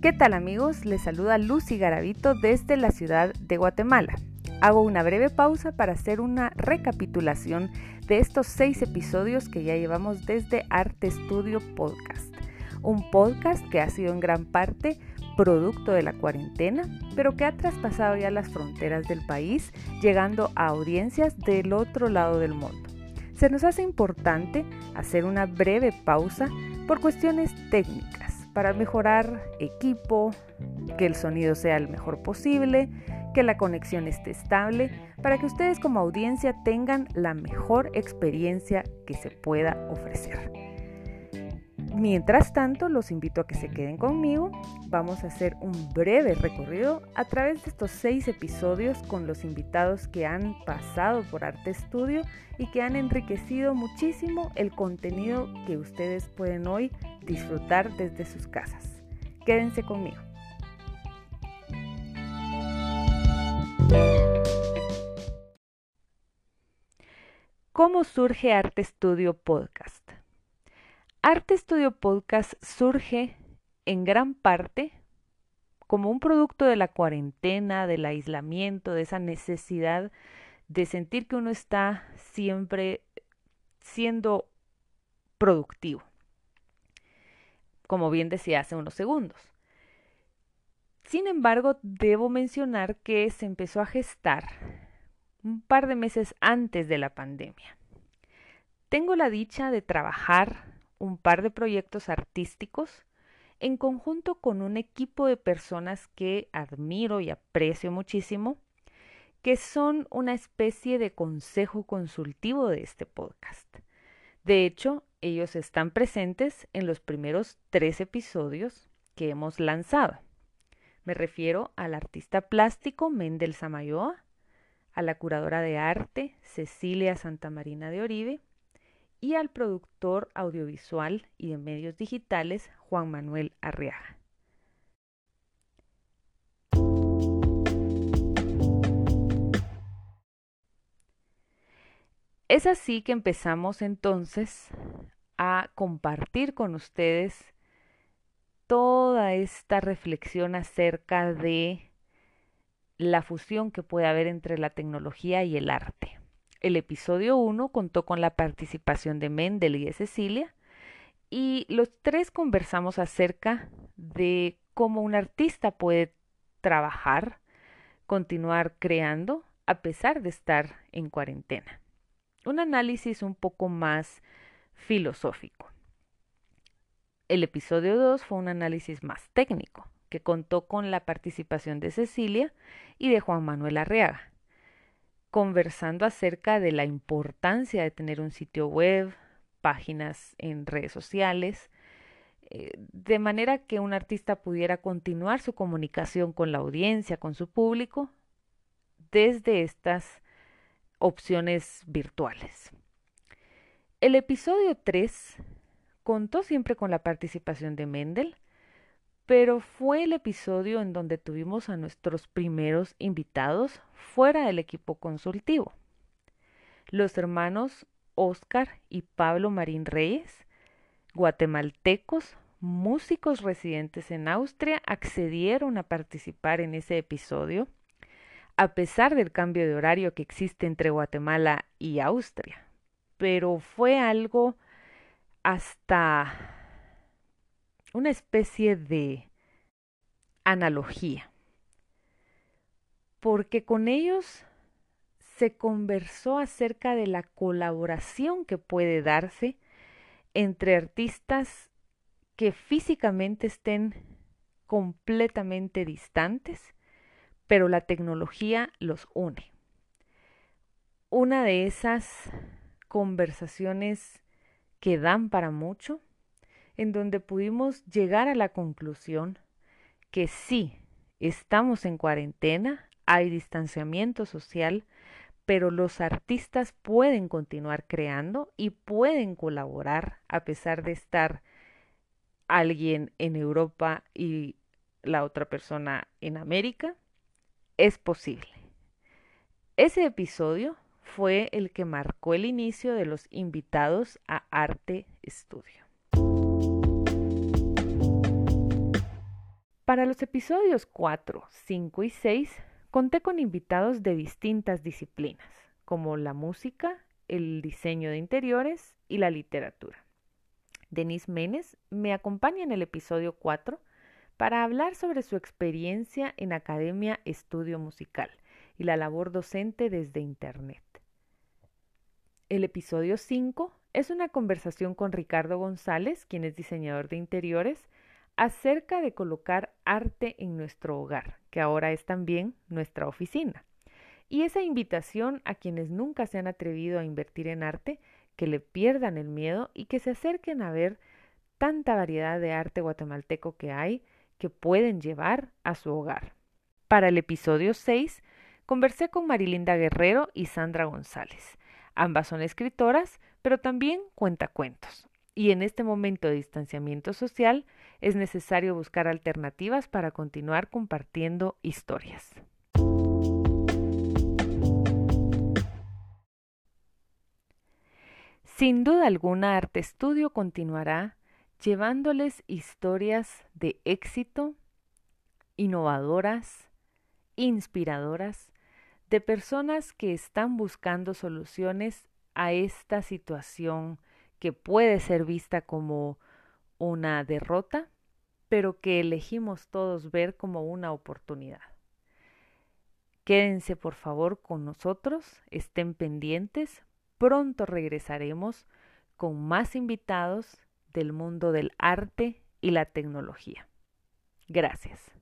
¿Qué tal amigos? Les saluda Lucy Garavito desde la ciudad de Guatemala. Hago una breve pausa para hacer una recapitulación de estos seis episodios que ya llevamos desde Arte Studio Podcast. Un podcast que ha sido en gran parte producto de la cuarentena, pero que ha traspasado ya las fronteras del país, llegando a audiencias del otro lado del mundo. Se nos hace importante hacer una breve pausa por cuestiones técnicas para mejorar equipo, que el sonido sea el mejor posible, que la conexión esté estable, para que ustedes como audiencia tengan la mejor experiencia que se pueda ofrecer. Mientras tanto, los invito a que se queden conmigo. Vamos a hacer un breve recorrido a través de estos seis episodios con los invitados que han pasado por Arte Studio y que han enriquecido muchísimo el contenido que ustedes pueden hoy disfrutar desde sus casas. Quédense conmigo. ¿Cómo surge Arte Studio Podcast? Arte Studio Podcast surge en gran parte como un producto de la cuarentena, del aislamiento, de esa necesidad de sentir que uno está siempre siendo productivo, como bien decía hace unos segundos. Sin embargo, debo mencionar que se empezó a gestar un par de meses antes de la pandemia. Tengo la dicha de trabajar un par de proyectos artísticos en conjunto con un equipo de personas que admiro y aprecio muchísimo, que son una especie de consejo consultivo de este podcast. De hecho, ellos están presentes en los primeros tres episodios que hemos lanzado. Me refiero al artista plástico Mendel Samayoa, a la curadora de arte Cecilia Santamarina de Oribe y al productor audiovisual y de medios digitales Juan Manuel Arriaga. Es así que empezamos entonces a compartir con ustedes toda esta reflexión acerca de la fusión que puede haber entre la tecnología y el arte. El episodio 1 contó con la participación de Mendel y de Cecilia y los tres conversamos acerca de cómo un artista puede trabajar, continuar creando a pesar de estar en cuarentena. Un análisis un poco más filosófico. El episodio 2 fue un análisis más técnico, que contó con la participación de Cecilia y de Juan Manuel Arreaga conversando acerca de la importancia de tener un sitio web, páginas en redes sociales, eh, de manera que un artista pudiera continuar su comunicación con la audiencia, con su público, desde estas opciones virtuales. El episodio 3 contó siempre con la participación de Mendel, pero fue el episodio en donde tuvimos a nuestros primeros invitados fuera del equipo consultivo. Los hermanos Oscar y Pablo Marín Reyes, guatemaltecos, músicos residentes en Austria, accedieron a participar en ese episodio, a pesar del cambio de horario que existe entre Guatemala y Austria. Pero fue algo hasta una especie de analogía, porque con ellos se conversó acerca de la colaboración que puede darse entre artistas que físicamente estén completamente distantes, pero la tecnología los une. Una de esas conversaciones que dan para mucho en donde pudimos llegar a la conclusión que sí, estamos en cuarentena, hay distanciamiento social, pero los artistas pueden continuar creando y pueden colaborar a pesar de estar alguien en Europa y la otra persona en América. Es posible. Ese episodio fue el que marcó el inicio de los invitados a Arte Estudio. Para los episodios 4, 5 y 6 conté con invitados de distintas disciplinas, como la música, el diseño de interiores y la literatura. Denise Menes me acompaña en el episodio 4 para hablar sobre su experiencia en Academia Estudio Musical y la labor docente desde Internet. El episodio 5 es una conversación con Ricardo González, quien es diseñador de interiores, acerca de colocar arte en nuestro hogar, que ahora es también nuestra oficina. Y esa invitación a quienes nunca se han atrevido a invertir en arte, que le pierdan el miedo y que se acerquen a ver tanta variedad de arte guatemalteco que hay que pueden llevar a su hogar. Para el episodio 6 conversé con Marilinda Guerrero y Sandra González. Ambas son escritoras, pero también cuentacuentos. Y en este momento de distanciamiento social es necesario buscar alternativas para continuar compartiendo historias. Sin duda alguna, Arte Estudio continuará llevándoles historias de éxito, innovadoras, inspiradoras, de personas que están buscando soluciones a esta situación que puede ser vista como una derrota, pero que elegimos todos ver como una oportunidad. Quédense por favor con nosotros, estén pendientes, pronto regresaremos con más invitados del mundo del arte y la tecnología. Gracias.